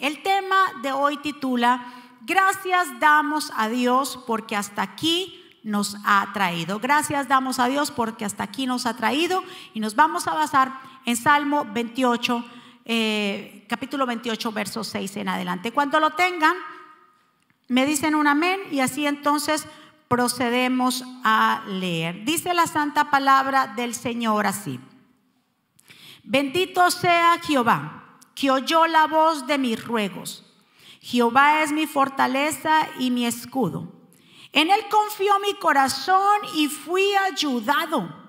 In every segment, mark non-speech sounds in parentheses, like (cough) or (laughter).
El tema de hoy titula, Gracias damos a Dios porque hasta aquí nos ha traído. Gracias damos a Dios porque hasta aquí nos ha traído y nos vamos a basar en Salmo 28, eh, capítulo 28, verso 6 en adelante. Cuando lo tengan, me dicen un amén y así entonces procedemos a leer. Dice la santa palabra del Señor así. Bendito sea Jehová que oyó la voz de mis ruegos. Jehová es mi fortaleza y mi escudo. En él confió mi corazón y fui ayudado.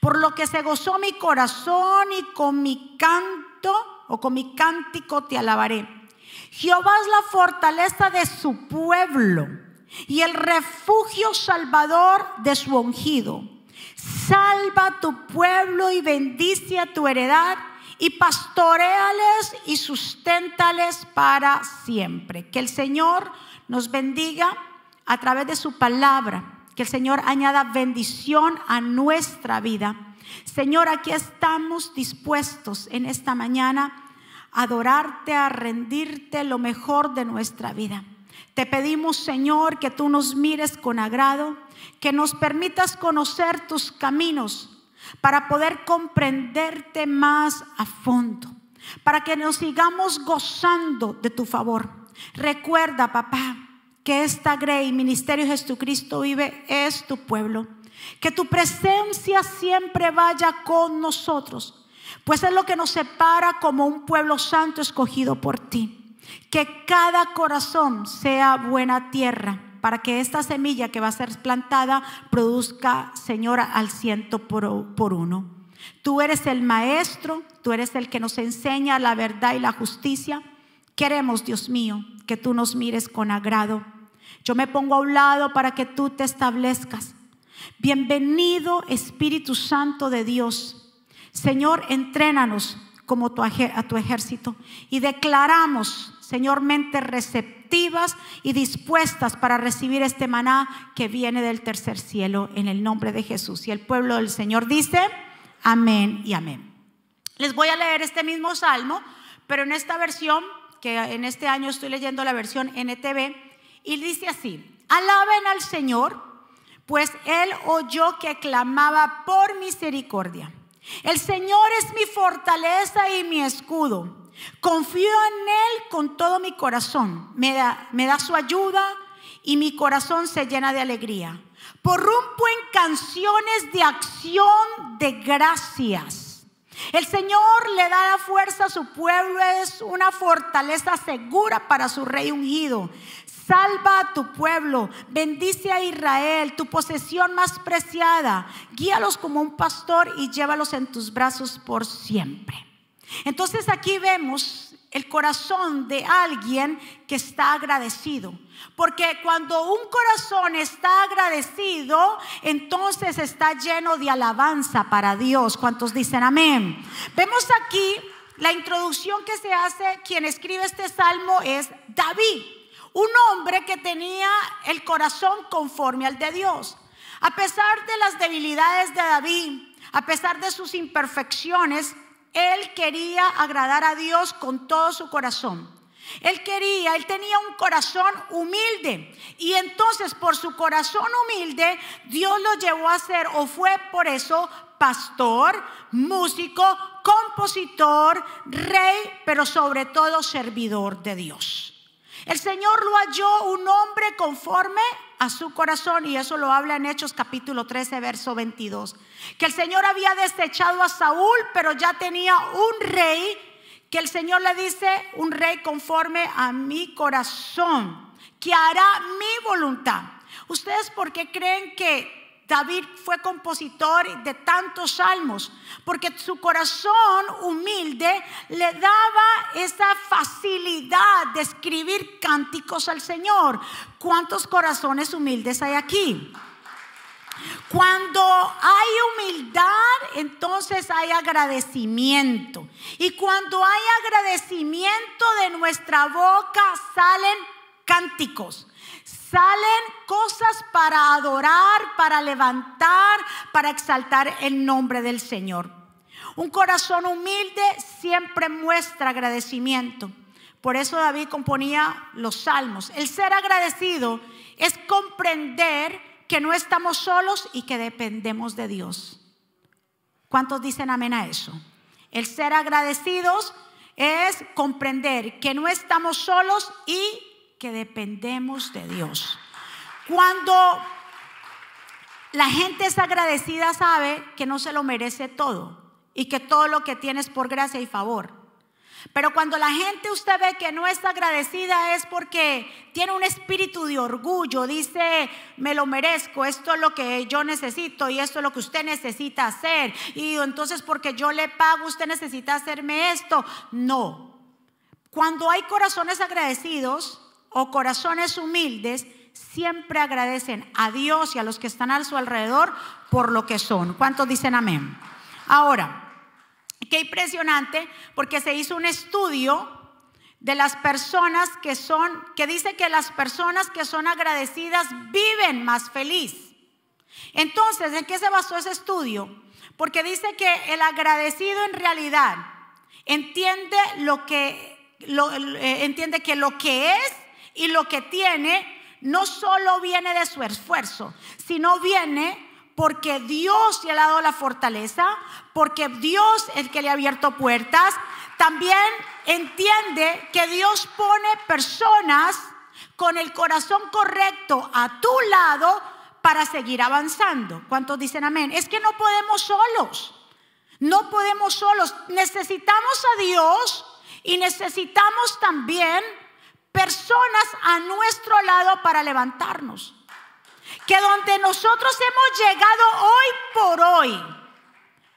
Por lo que se gozó mi corazón y con mi canto o con mi cántico te alabaré. Jehová es la fortaleza de su pueblo y el refugio salvador de su ungido. Salva tu pueblo y bendice a tu heredad y pastoreales y susténtales para siempre. Que el Señor nos bendiga a través de su palabra, que el Señor añada bendición a nuestra vida. Señor, aquí estamos dispuestos en esta mañana a adorarte, a rendirte lo mejor de nuestra vida. Te pedimos, Señor, que tú nos mires con agrado, que nos permitas conocer tus caminos para poder comprenderte más a fondo, para que nos sigamos gozando de tu favor. Recuerda, papá, que esta Grey Ministerio Jesucristo vive es tu pueblo. Que tu presencia siempre vaya con nosotros, pues es lo que nos separa como un pueblo santo escogido por ti. Que cada corazón sea buena tierra para que esta semilla que va a ser plantada produzca, Señora, al ciento por, uno. Tú eres el maestro, tú eres el que nos enseña la verdad y la justicia. Queremos, Dios mío, que tú nos mires con agrado. Yo me pongo a un lado para que tú te establezcas. Bienvenido Espíritu Santo de Dios. Señor, entrénanos como a tu ejército y declaramos, Señor, mente receptiva y dispuestas para recibir este maná que viene del tercer cielo en el nombre de Jesús. Y el pueblo del Señor dice, amén y amén. Les voy a leer este mismo salmo, pero en esta versión, que en este año estoy leyendo la versión NTV, y dice así, alaben al Señor, pues Él oyó que clamaba por misericordia. El Señor es mi fortaleza y mi escudo. Confío en Él con todo mi corazón. Me da, me da su ayuda y mi corazón se llena de alegría. Porrumpo en canciones de acción de gracias. El Señor le da la fuerza a su pueblo, es una fortaleza segura para su rey ungido. Salva a tu pueblo, bendice a Israel, tu posesión más preciada. Guíalos como un pastor y llévalos en tus brazos por siempre. Entonces aquí vemos el corazón de alguien que está agradecido. Porque cuando un corazón está agradecido, entonces está lleno de alabanza para Dios. ¿Cuántos dicen amén? Vemos aquí la introducción que se hace, quien escribe este salmo es David, un hombre que tenía el corazón conforme al de Dios. A pesar de las debilidades de David, a pesar de sus imperfecciones, él quería agradar a Dios con todo su corazón. Él quería, él tenía un corazón humilde. Y entonces por su corazón humilde, Dios lo llevó a ser, o fue por eso, pastor, músico, compositor, rey, pero sobre todo servidor de Dios. El Señor lo halló un hombre conforme a su corazón y eso lo habla en Hechos capítulo 13, verso 22. Que el Señor había desechado a Saúl, pero ya tenía un rey, que el Señor le dice, un rey conforme a mi corazón, que hará mi voluntad. ¿Ustedes por qué creen que David fue compositor de tantos salmos, porque su corazón humilde le daba esa facilidad de escribir cánticos al Señor. ¿Cuántos corazones humildes hay aquí? Cuando hay humildad, entonces hay agradecimiento. Y cuando hay agradecimiento de nuestra boca salen cánticos. Salen cosas para adorar, para levantar, para exaltar el nombre del Señor. Un corazón humilde siempre muestra agradecimiento. Por eso David componía los salmos. El ser agradecido es comprender que no estamos solos y que dependemos de Dios. ¿Cuántos dicen amén a eso? El ser agradecidos es comprender que no estamos solos y que dependemos de Dios. Cuando la gente es agradecida sabe que no se lo merece todo y que todo lo que tiene es por gracia y favor. Pero cuando la gente usted ve que no está agradecida es porque tiene un espíritu de orgullo, dice, me lo merezco, esto es lo que yo necesito y esto es lo que usted necesita hacer. Y entonces porque yo le pago, usted necesita hacerme esto. No. Cuando hay corazones agradecidos o corazones humildes, siempre agradecen a Dios y a los que están a su alrededor por lo que son. ¿Cuántos dicen amén? Ahora, Qué impresionante, porque se hizo un estudio de las personas que son, que dice que las personas que son agradecidas viven más feliz. Entonces, ¿en qué se basó ese estudio? Porque dice que el agradecido en realidad entiende lo que, eh, entiende que lo que es y lo que tiene no solo viene de su esfuerzo, sino viene porque Dios le ha dado la fortaleza, porque Dios es el que le ha abierto puertas. También entiende que Dios pone personas con el corazón correcto a tu lado para seguir avanzando. ¿Cuántos dicen amén? Es que no podemos solos. No podemos solos. Necesitamos a Dios y necesitamos también personas a nuestro lado para levantarnos que donde nosotros hemos llegado hoy por hoy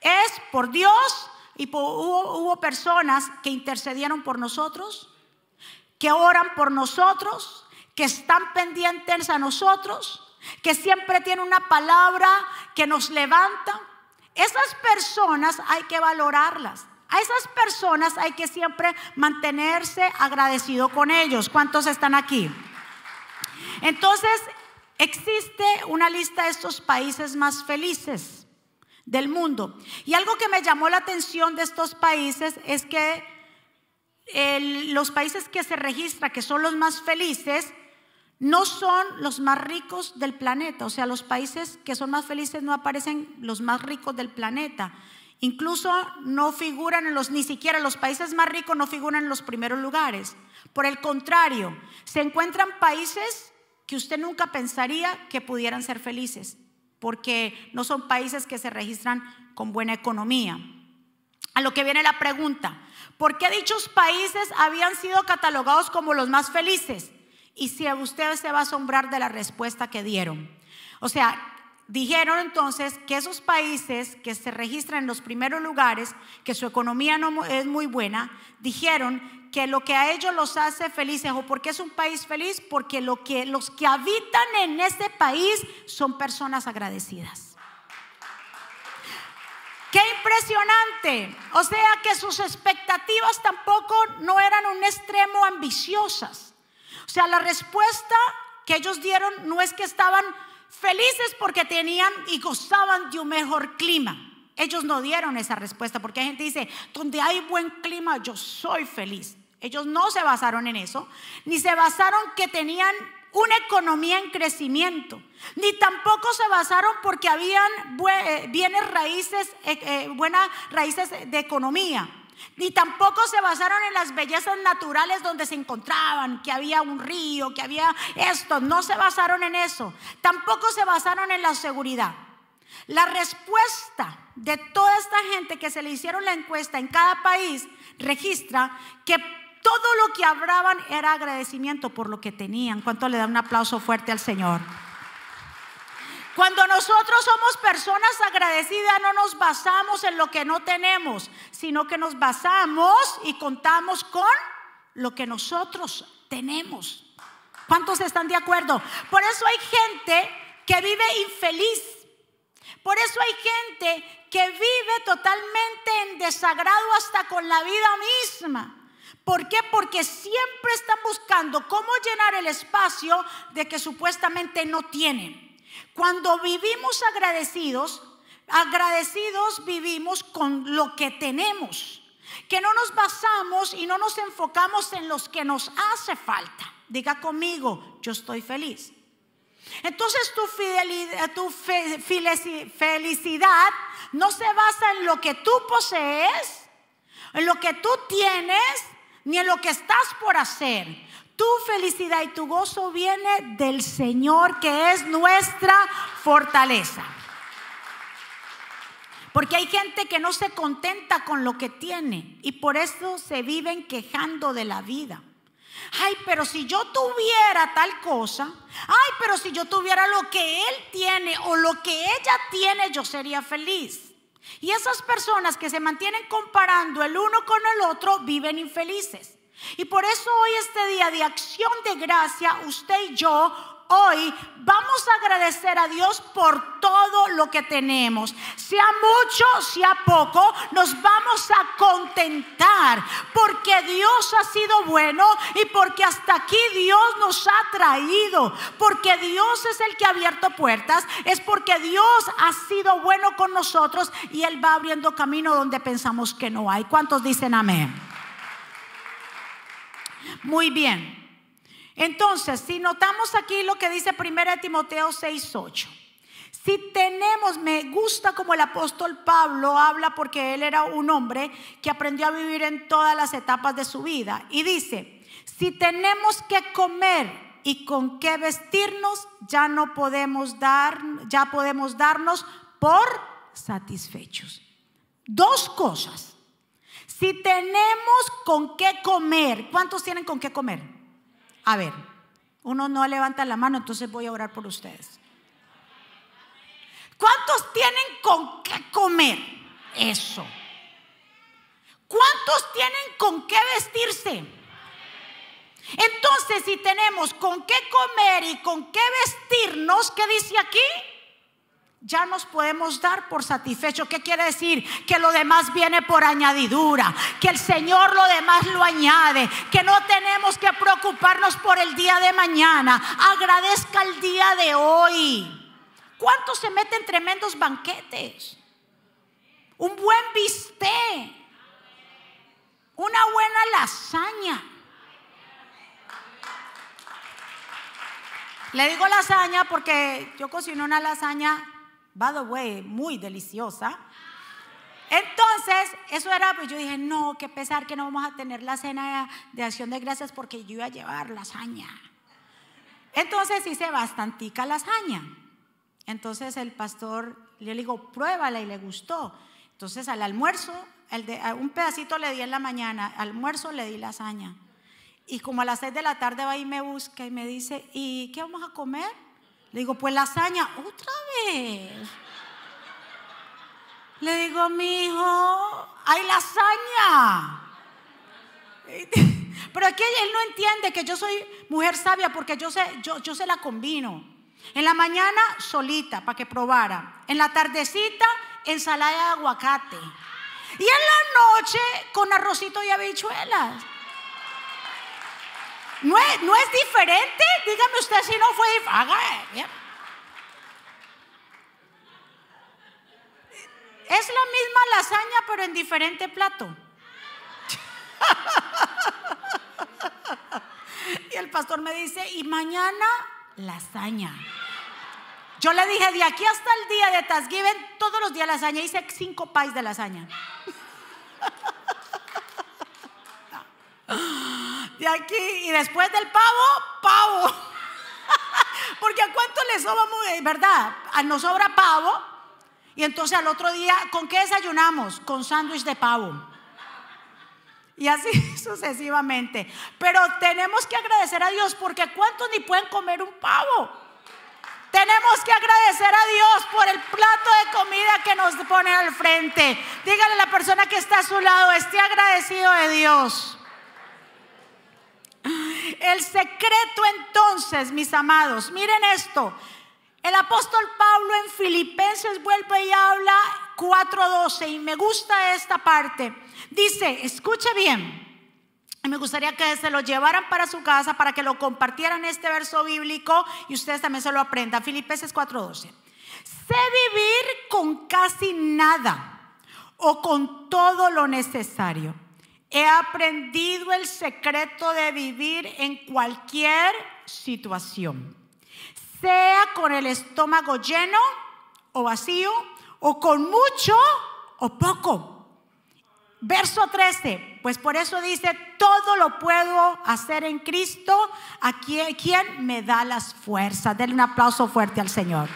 es por Dios y hubo, personas que intercedieron por nosotros, que oran por nosotros, que están pendientes a nosotros, que siempre tienen una palabra que nos levanta. Esas personas hay que valorarlas. A esas personas hay que siempre mantenerse agradecido con ellos. ¿Cuántos están aquí? Entonces, Existe una lista de estos países más felices del mundo. Y algo que me llamó la atención de estos países es que los países que se registra que son los más felices no son los más ricos del planeta. O sea, los países que son más felices no aparecen los más ricos del planeta. Incluso no figuran en los, ni siquiera los países más ricos no figuran en los primeros lugares. Por el contrario, se encuentran países que usted nunca pensaría que pudieran ser felices, porque no son países que se registran con buena economía. A lo que viene la pregunta, ¿por qué dichos países habían sido catalogados como los más felices? Y si usted se va a asombrar de la respuesta que dieron. O sea, dijeron entonces que esos países que se registran en los primeros lugares, que su economía no es muy buena, dijeron que lo que a ellos los hace felices o porque es un país feliz, porque lo que los que habitan en ese país son personas agradecidas. Qué impresionante. O sea que sus expectativas tampoco no eran un extremo ambiciosas. O sea, la respuesta que ellos dieron no es que estaban felices porque tenían y gozaban de un mejor clima. Ellos no dieron esa respuesta porque hay gente dice, donde hay buen clima yo soy feliz. Ellos no se basaron en eso, ni se basaron que tenían una economía en crecimiento, ni tampoco se basaron porque habían eh, bienes raíces, eh, eh, buenas raíces de economía. Ni tampoco se basaron en las bellezas naturales donde se encontraban, que había un río, que había esto. No se basaron en eso. Tampoco se basaron en la seguridad. La respuesta de toda esta gente que se le hicieron la encuesta en cada país registra que todo lo que hablaban era agradecimiento por lo que tenían. ¿Cuánto le da un aplauso fuerte al Señor? Cuando nosotros somos personas agradecidas no nos basamos en lo que no tenemos, sino que nos basamos y contamos con lo que nosotros tenemos. ¿Cuántos están de acuerdo? Por eso hay gente que vive infeliz. Por eso hay gente que vive totalmente en desagrado hasta con la vida misma. ¿Por qué? Porque siempre están buscando cómo llenar el espacio de que supuestamente no tienen. Cuando vivimos agradecidos, agradecidos vivimos con lo que tenemos. que no nos basamos y no nos enfocamos en los que nos hace falta. Diga conmigo, yo estoy feliz. Entonces tu, fidelidad, felicidad no se basa en lo que tú posees, en lo que tú tienes, ni en lo que estás por hacer. Tu felicidad y tu gozo viene del Señor que es nuestra fortaleza. Porque hay gente que no se contenta con lo que tiene y por eso se viven quejando de la vida. Ay, pero si yo tuviera tal cosa, ay, pero si yo tuviera lo que él tiene o lo que ella tiene, yo sería feliz. Y esas personas que se mantienen comparando el uno con el otro viven infelices. Y por eso hoy este día de acción de gracia, usted y yo hoy vamos a agradecer a Dios por todo lo que tenemos. Sea mucho, sea poco, nos vamos a contentar porque Dios ha sido bueno y porque hasta aquí Dios nos ha traído. Porque Dios es el que ha abierto puertas, es porque Dios ha sido bueno con nosotros y Él va abriendo camino donde pensamos que no hay. ¿Cuántos dicen amén? Muy bien. Entonces, si notamos aquí lo que dice 1 Timoteo 6:8. Si tenemos, me gusta como el apóstol Pablo habla porque él era un hombre que aprendió a vivir en todas las etapas de su vida. Y dice, si tenemos que comer y con qué vestirnos, ya no podemos dar, ya podemos darnos por satisfechos. Dos cosas. Si tenemos con qué comer, ¿cuántos tienen con qué comer? A ver, uno no levanta la mano, entonces voy a orar por ustedes. ¿Cuántos tienen con qué comer? Eso. ¿Cuántos tienen con qué vestirse? Entonces, si tenemos con qué comer y con qué vestirnos, ¿qué dice aquí? Ya nos podemos dar por satisfecho. ¿Qué quiere decir? Que lo demás viene por añadidura, que el Señor lo demás lo añade, que no tenemos que preocuparnos por el día de mañana. Agradezca el día de hoy. ¿Cuántos se meten tremendos banquetes? Un buen bistec, una buena lasaña. Le digo lasaña porque yo cocino una lasaña by the way, muy deliciosa. Entonces, eso era, pues yo dije, no, qué pesar que no vamos a tener la cena de acción de gracias porque yo iba a llevar lasaña. Entonces hice bastantica lasaña. Entonces el pastor le digo, pruébala y le gustó. Entonces al almuerzo, un pedacito le di en la mañana, al almuerzo le di lasaña. Y como a las seis de la tarde va y me busca y me dice, ¿y qué vamos a comer? Le digo, pues lasaña, otra vez. Le digo, mi hijo, hay lasaña. (laughs) Pero aquí él no entiende que yo soy mujer sabia porque yo, sé, yo, yo se la combino. En la mañana solita para que probara. En la tardecita ensalada de aguacate. Y en la noche con arrocito y habichuelas. ¿No es, ¿No es diferente? Dígame usted si no fue diferente. Es la misma lasaña, pero en diferente plato. (laughs) y el pastor me dice, y mañana lasaña. Yo le dije, de aquí hasta el día de Thanksgiving, todos los días lasaña. Hice cinco pais de lasaña. (laughs) De aquí y después del pavo, pavo. (laughs) Porque a cuánto le sobra, ¿verdad? Nos sobra pavo. Y entonces al otro día, ¿con qué desayunamos? Con sándwich de pavo. Y así (laughs) sucesivamente. Pero tenemos que agradecer a Dios porque ¿cuántos ni pueden comer un pavo? Tenemos que agradecer a Dios por el plato de comida que nos pone al frente. Dígale a la persona que está a su lado, esté agradecido de Dios. El secreto entonces, mis amados, miren esto. El apóstol Pablo en Filipenses vuelve y habla 4.12 y me gusta esta parte. Dice, escuche bien, y me gustaría que se lo llevaran para su casa para que lo compartieran este verso bíblico y ustedes también se lo aprendan. Filipenses 4.12. Sé vivir con casi nada o con todo lo necesario. He aprendido el secreto de vivir en cualquier situación, sea con el estómago lleno o vacío, o con mucho o poco. Verso 13, pues por eso dice, todo lo puedo hacer en Cristo, a quien, me da las fuerzas. Denle un aplauso fuerte al Señor.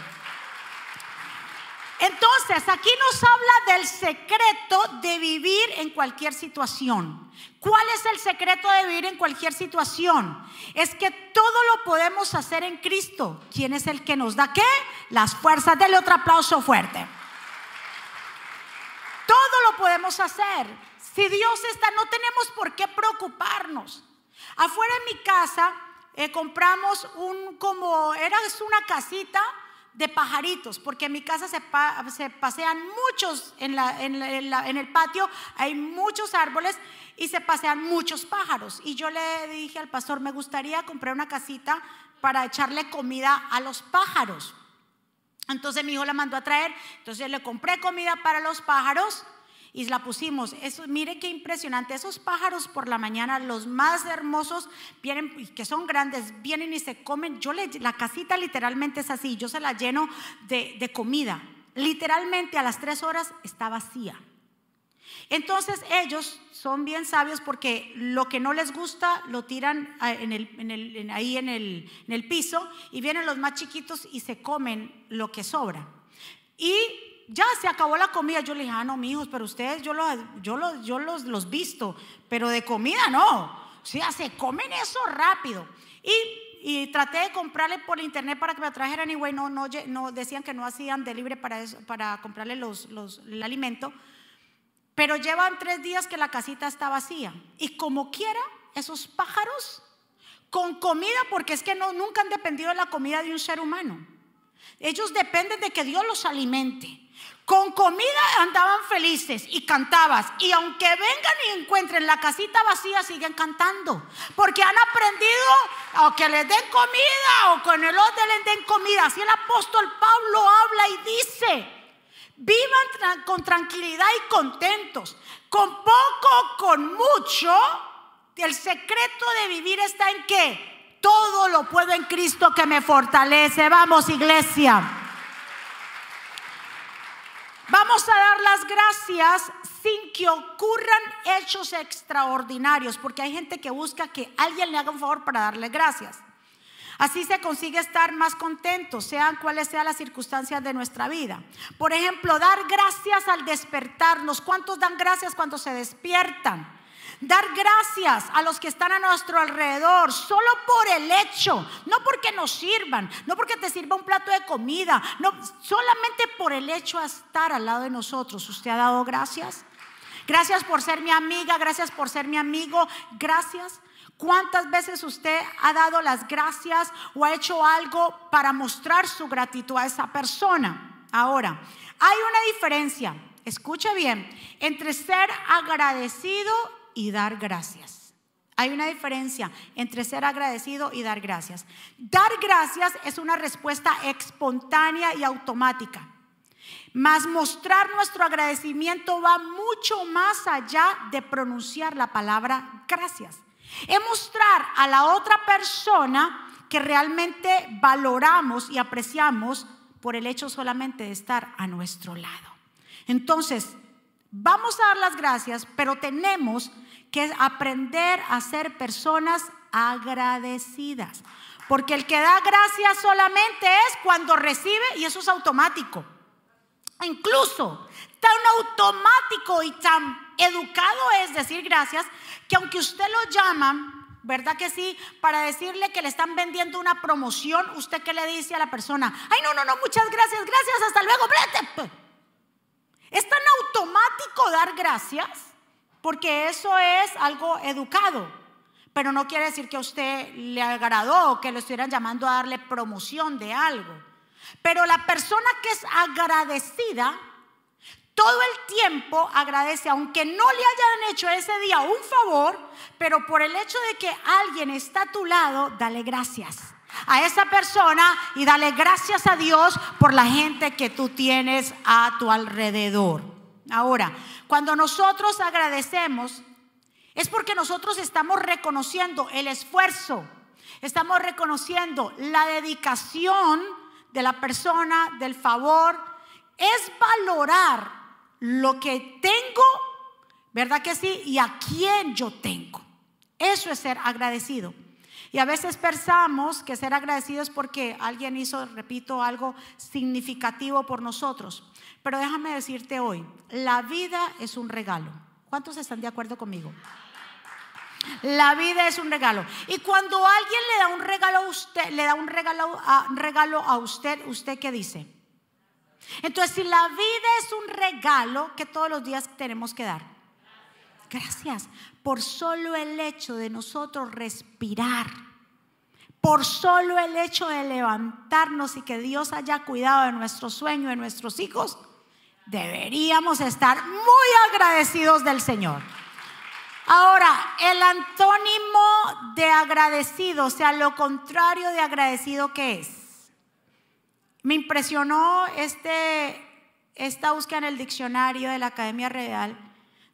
Entonces, aquí nos habla del secreto de vivir en cualquier situación. ¿Cuál es el secreto de vivir en cualquier situación? Es que todo lo podemos hacer en Cristo. ¿Quién es el que nos da qué? Las fuerzas. Denle otro aplauso fuerte. Todo lo podemos hacer. Si Dios está, no tenemos por qué preocuparnos. Afuera en mi casa eh, compramos un como, era una casita de pajaritos, porque en mi casa se, pasean muchos en, en, el patio, hay muchos árboles y se pasean muchos pájaros. Y yo le dije al pastor, me gustaría comprar una casita para echarle comida a los pájaros. Entonces mi hijo la mandó a traer, entonces le compré comida para los pájaros y la pusimos. Eso, mire qué impresionante. Esos pájaros por la mañana, los más hermosos, vienen, que son grandes, vienen y se comen. Yo le, la casita literalmente es así. Yo se la lleno de, de comida. Literalmente a las tres horas está vacía. Entonces ellos son bien sabios porque lo que no les gusta lo tiran el, ahí en el, en el piso y vienen los más chiquitos y se comen lo que sobra. Y ya se acabó la comida. Yo le dije, ah, no, mijos, pero ustedes, yo, los, yo, los, yo los, los visto, pero de comida no. O sea, se comen eso rápido. Y, y traté de comprarle por internet para que me trajeran. Y no, no, no, decían que no hacían delivery para, eso, para comprarle los, los, el alimento. Pero llevan tres días que la casita está vacía. Y como quiera, esos pájaros con comida, porque es que no, nunca han dependido de la comida de un ser humano. Ellos dependen de que Dios los alimente. Con comida andaban felices y cantabas. Y aunque vengan y encuentren la casita vacía, siguen cantando. Porque han aprendido o que les den comida o con el otro les den comida. Así el apóstol Pablo habla y dice, vivan con tranquilidad y contentos. Con poco, con mucho. El secreto de vivir está en que todo lo puedo en Cristo que me fortalece. Vamos iglesia. Vamos a dar las gracias sin que ocurran hechos extraordinarios, porque hay gente que busca que alguien le haga un favor para darle gracias. Así se consigue estar más contentos, sean cuales sean las circunstancias de nuestra vida. Por ejemplo, dar gracias al despertarnos. ¿Cuántos dan gracias cuando se despiertan? Dar gracias a los que están a nuestro alrededor, solo por el hecho, no porque nos sirvan, no porque te sirva un plato de comida, no, solamente por el hecho de estar al lado de nosotros. ¿Usted ha dado gracias? Gracias por ser mi amiga, gracias por ser mi amigo, gracias. ¿Cuántas veces usted ha dado las gracias o ha hecho algo para mostrar su gratitud a esa persona? Ahora, hay una diferencia, escuche bien, entre ser agradecido y dar gracias. Hay una diferencia entre ser agradecido y dar gracias. Dar gracias es una respuesta espontánea y automática. Mas mostrar nuestro agradecimiento va mucho más allá de pronunciar la palabra gracias. Es mostrar a la otra persona que realmente valoramos y apreciamos por el hecho solamente de estar a nuestro lado. Entonces, Vamos a dar las gracias, pero tenemos que aprender a ser personas agradecidas. Porque el que da gracias solamente es cuando recibe y eso es automático. Incluso tan automático y tan educado es decir gracias que aunque usted lo llama, ¿verdad que sí? Para decirle que le están vendiendo una promoción, ¿usted qué le dice a la persona? Ay, no, no, no, muchas gracias, gracias, hasta luego, vete. Es tan automático dar gracias porque eso es algo educado, pero no quiere decir que a usted le agradó o que le estuvieran llamando a darle promoción de algo. Pero la persona que es agradecida, todo el tiempo agradece, aunque no le hayan hecho ese día un favor, pero por el hecho de que alguien está a tu lado, dale gracias a esa persona y dale gracias a Dios por la gente que tú tienes a tu alrededor. Ahora, cuando nosotros agradecemos, es porque nosotros estamos reconociendo el esfuerzo, estamos reconociendo la dedicación de la persona, del favor, es valorar lo que tengo, ¿verdad que sí? Y a quién yo tengo. Eso es ser agradecido. Y a veces pensamos que ser agradecido es porque alguien hizo, repito, algo significativo por nosotros. Pero déjame decirte hoy, la vida es un regalo. ¿Cuántos están de acuerdo conmigo? La vida es un regalo. Y cuando alguien le da un regalo a usted, le da un regalo a, regalo a usted, ¿usted qué dice? Entonces, si la vida es un regalo que todos los días tenemos que dar. Gracias por solo el hecho de nosotros respirar. Por solo el hecho de levantarnos y que Dios haya cuidado de nuestro sueño, de nuestros hijos, deberíamos estar muy agradecidos del Señor. Ahora, el antónimo de agradecido, o sea, lo contrario de agradecido, ¿qué es? Me impresionó este, esta búsqueda en el diccionario de la Academia Real.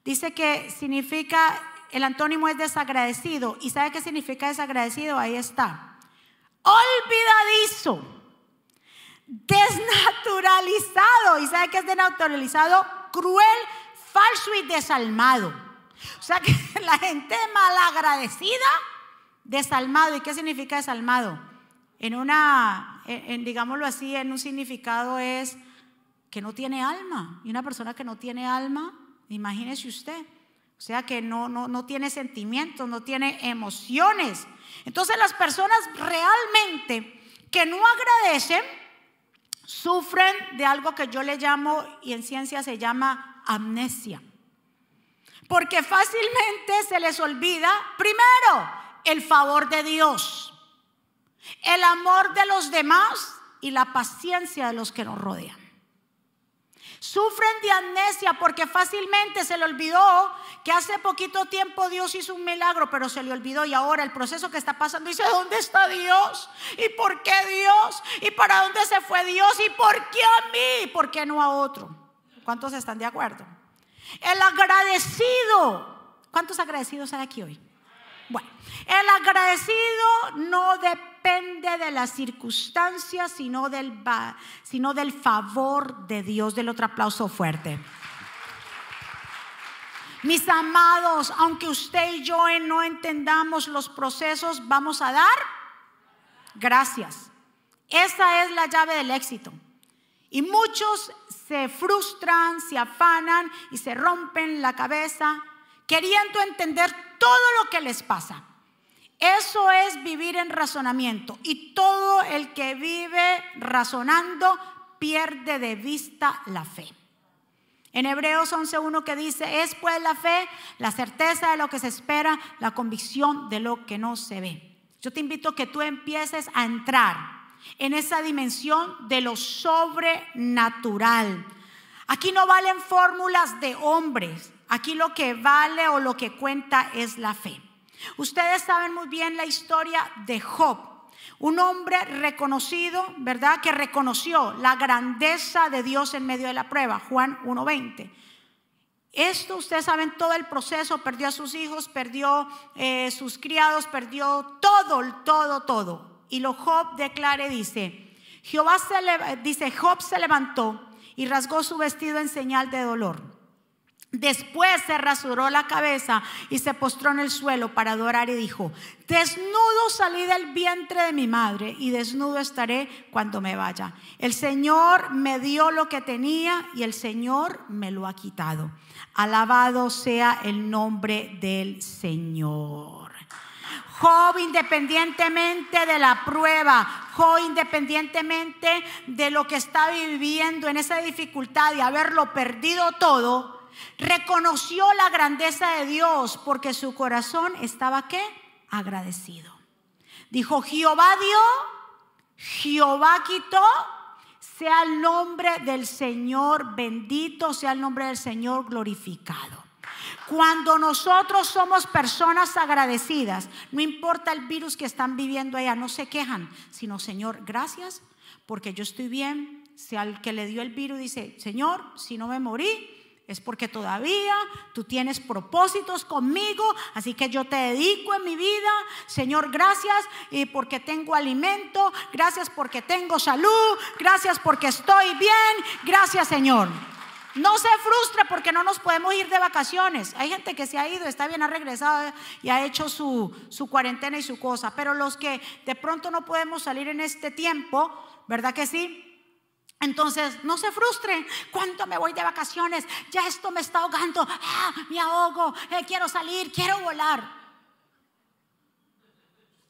Dice que significa, el antónimo es desagradecido. ¿Y sabe qué significa desagradecido? Ahí está. Olvidadizo, desnaturalizado. ¿Y sabe qué es desnaturalizado? Cruel, falso y desalmado. O sea que (laughs) la gente malagradecida, desalmado. ¿Y qué significa desalmado? En una, en, digámoslo así, en un significado es que no tiene alma. Y una persona que no tiene alma, imagínese usted. O sea que no, no, no tiene sentimientos, no tiene emociones. Entonces las personas realmente que no agradecen, sufren de algo que yo le llamo, y en ciencia se llama amnesia. Porque fácilmente se les olvida, primero, el favor de Dios, el amor de los demás y la paciencia de los que nos rodean. Sufren de amnesia porque fácilmente se le olvidó que hace poquito tiempo Dios hizo un milagro, pero se le olvidó y ahora el proceso que está pasando dice, ¿dónde está Dios? ¿Y por qué Dios? ¿Y para dónde se fue Dios? ¿Y por qué a mí? ¿Por qué no a otro? ¿Cuántos están de acuerdo? El agradecido. ¿Cuántos agradecidos hay aquí hoy? Bueno, el agradecido no depende de las circunstancias, sino del, sino del favor de Dios. Del otro aplauso fuerte. Mis amados, aunque usted y yo no entendamos los procesos, vamos a dar gracias. Esa es la llave del éxito. Y muchos se frustran, se afanan y se rompen la cabeza queriendo entender todo lo que les pasa. Eso es vivir en razonamiento. Y todo el que vive razonando pierde de vista la fe. En Hebreos 11.1 que dice, es pues la fe, la certeza de lo que se espera, la convicción de lo que no se ve. Yo te invito a que tú empieces a entrar en esa dimensión de lo sobrenatural. Aquí no valen fórmulas de hombres, aquí lo que vale o lo que cuenta es la fe. Ustedes saben muy bien la historia de Job, un hombre reconocido, ¿verdad? Que reconoció la grandeza de Dios en medio de la prueba, Juan 1.20. Esto ustedes saben todo el proceso, perdió a sus hijos, perdió eh, sus criados, perdió todo, todo, todo. Y lo Job declare, dice, Jehová se dice, Job se levantó y rasgó su vestido en señal de dolor. Después se rasuró la cabeza y se postró en el suelo para adorar y dijo, desnudo salí del vientre de mi madre y desnudo estaré cuando me vaya. El Señor me dio lo que tenía y el Señor me lo ha quitado. Alabado sea el nombre del Señor. Job independientemente de la prueba, Job independientemente de lo que está viviendo en esa dificultad y haberlo perdido todo, reconoció la grandeza de Dios porque su corazón estaba qué? Agradecido. Dijo, Jehová dio, Jehová quitó, sea el nombre del Señor bendito, sea el nombre del Señor glorificado. Cuando nosotros somos personas agradecidas, no importa el virus que están viviendo allá, no se quejan, sino Señor, gracias porque yo estoy bien. Si al que le dio el virus dice, Señor, si no me morí, es porque todavía tú tienes propósitos conmigo, así que yo te dedico en mi vida. Señor, gracias y porque tengo alimento, gracias porque tengo salud, gracias porque estoy bien, gracias Señor. No se frustre porque no nos podemos ir de vacaciones. Hay gente que se ha ido, está bien, ha regresado y ha hecho su, su cuarentena y su cosa. Pero los que de pronto no podemos salir en este tiempo, ¿verdad que sí? Entonces, no se frustren. ¿Cuánto me voy de vacaciones? Ya esto me está ahogando. Ah, me ahogo. Eh, quiero salir, quiero volar.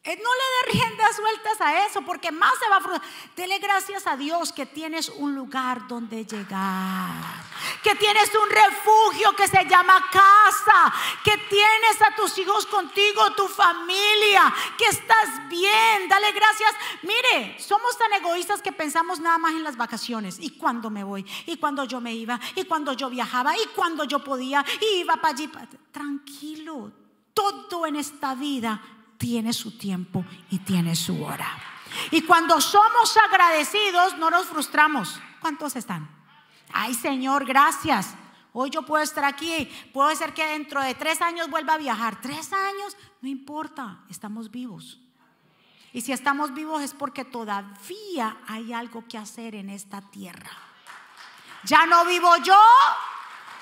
Eh, no le dé riendas sueltas a eso, porque más se va a frustrar. Dele gracias a Dios que tienes un lugar donde llegar que tienes un refugio que se llama casa, que tienes a tus hijos contigo, tu familia, que estás bien, dale gracias. Mire, somos tan egoístas que pensamos nada más en las vacaciones. Y cuando me voy, y cuando yo me iba, y cuando yo viajaba, y cuando yo podía, y iba para allí. Tranquilo, todo en esta vida tiene su tiempo y tiene su hora. Y cuando somos agradecidos, no nos frustramos. ¿Cuántos están? Ay Señor, gracias. Hoy yo puedo estar aquí. Puede ser que dentro de tres años vuelva a viajar. Tres años, no importa, estamos vivos. Y si estamos vivos es porque todavía hay algo que hacer en esta tierra. Ya no vivo yo,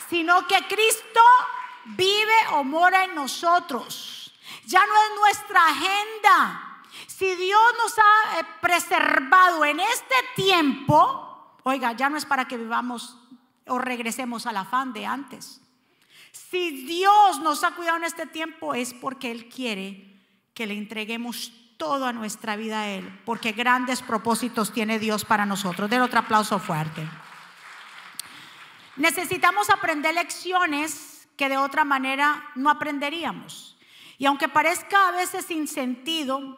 sino que Cristo vive o mora en nosotros. Ya no es nuestra agenda. Si Dios nos ha eh, preservado en este tiempo, Oiga, ya no es para que vivamos o regresemos al afán de antes. Si Dios nos ha cuidado en este tiempo es porque Él quiere que le entreguemos todo a nuestra vida a Él, porque grandes propósitos tiene Dios para nosotros. Den otro aplauso fuerte. Necesitamos aprender lecciones que de otra manera no aprenderíamos. Y aunque parezca a veces sin sentido,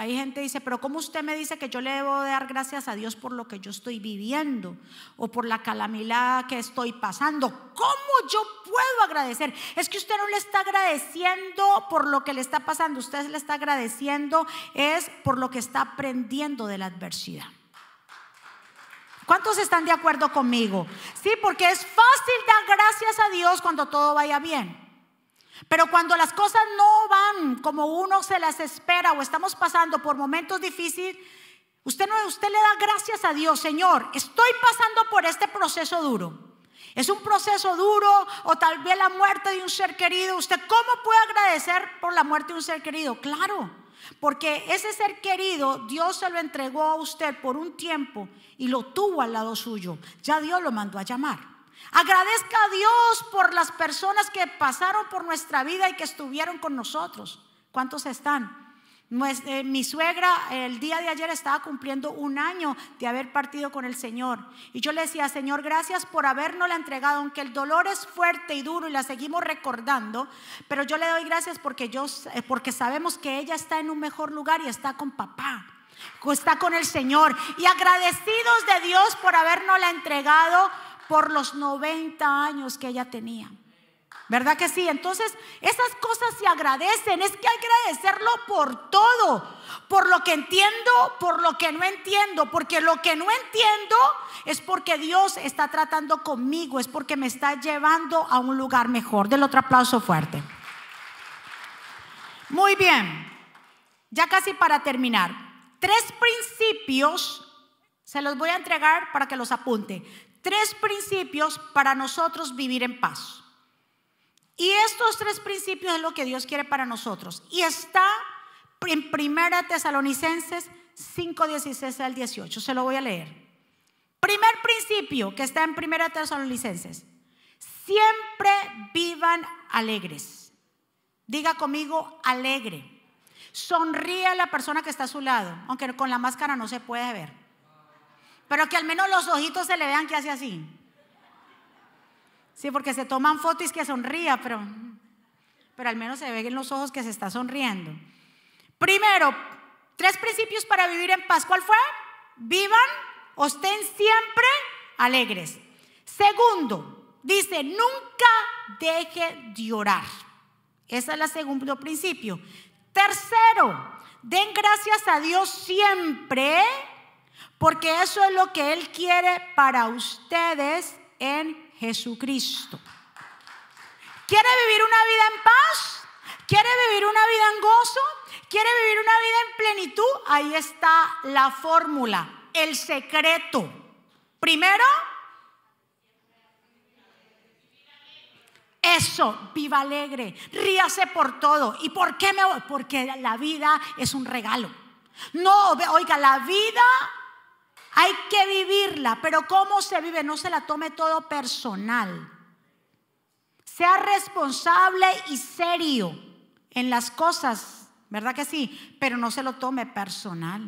hay gente que dice, pero ¿cómo usted me dice que yo le debo dar gracias a Dios por lo que yo estoy viviendo o por la calamidad que estoy pasando? ¿Cómo yo puedo agradecer? Es que usted no le está agradeciendo por lo que le está pasando, usted le está agradeciendo es por lo que está aprendiendo de la adversidad. ¿Cuántos están de acuerdo conmigo? Sí, porque es fácil dar gracias a Dios cuando todo vaya bien. Pero cuando las cosas no van como uno se las espera o estamos pasando por momentos difíciles, usted, no, usted le da gracias a Dios, Señor, estoy pasando por este proceso duro. Es un proceso duro o tal vez la muerte de un ser querido. ¿Usted cómo puede agradecer por la muerte de un ser querido? Claro, porque ese ser querido Dios se lo entregó a usted por un tiempo y lo tuvo al lado suyo. Ya Dios lo mandó a llamar. Agradezca a Dios por las personas que pasaron por nuestra vida y que estuvieron con nosotros. ¿Cuántos están? Eh, mi suegra el día de ayer estaba cumpliendo un año de haber partido con el Señor. Y yo le decía, Señor, gracias por habernos la entregado, aunque el dolor es fuerte y duro y la seguimos recordando, pero yo le doy gracias porque, yo, eh, porque sabemos que ella está en un mejor lugar y está con papá. Está con el Señor y agradecidos de Dios por habernos la entregado por los 90 años que ella tenía. ¿Verdad que sí? Entonces, esas cosas se agradecen. Es que hay que agradecerlo por todo. Por lo que entiendo, por lo que no entiendo. Porque lo que no entiendo es porque Dios está tratando conmigo. Es porque me está llevando a un lugar mejor. Del otro aplauso fuerte. Muy bien. Ya casi para terminar. Tres principios se los voy a entregar para que los apunte tres principios para nosotros vivir en paz. Y estos tres principios es lo que Dios quiere para nosotros. Y está en Primera Tesalonicenses 5, 16 al 18. Se lo voy a leer. Primer principio que está en Primera Tesalonicenses. Siempre vivan alegres. Diga conmigo alegre. Sonríe a la persona que está a su lado, aunque con la máscara no se puede ver. Pero que al menos los ojitos se le vean que hace así. Sí, porque se toman fotos y que sonría, pero, pero al menos se ven en los ojos que se está sonriendo. Primero, tres principios para vivir en paz. ¿Cuál fue? Vivan o estén siempre alegres. Segundo, dice, nunca deje de orar. Ese es el segundo principio. Tercero, den gracias a Dios siempre porque eso es lo que Él quiere para ustedes en Jesucristo. ¿Quiere vivir una vida en paz? ¿Quiere vivir una vida en gozo? ¿Quiere vivir una vida en plenitud? Ahí está la fórmula, el secreto. Primero, Eso, viva alegre, ríase por todo. ¿Y por qué me voy? Porque la vida es un regalo. No, oiga, la vida hay que vivirla, pero ¿cómo se vive? No se la tome todo personal. Sea responsable y serio en las cosas, ¿verdad que sí? Pero no se lo tome personal.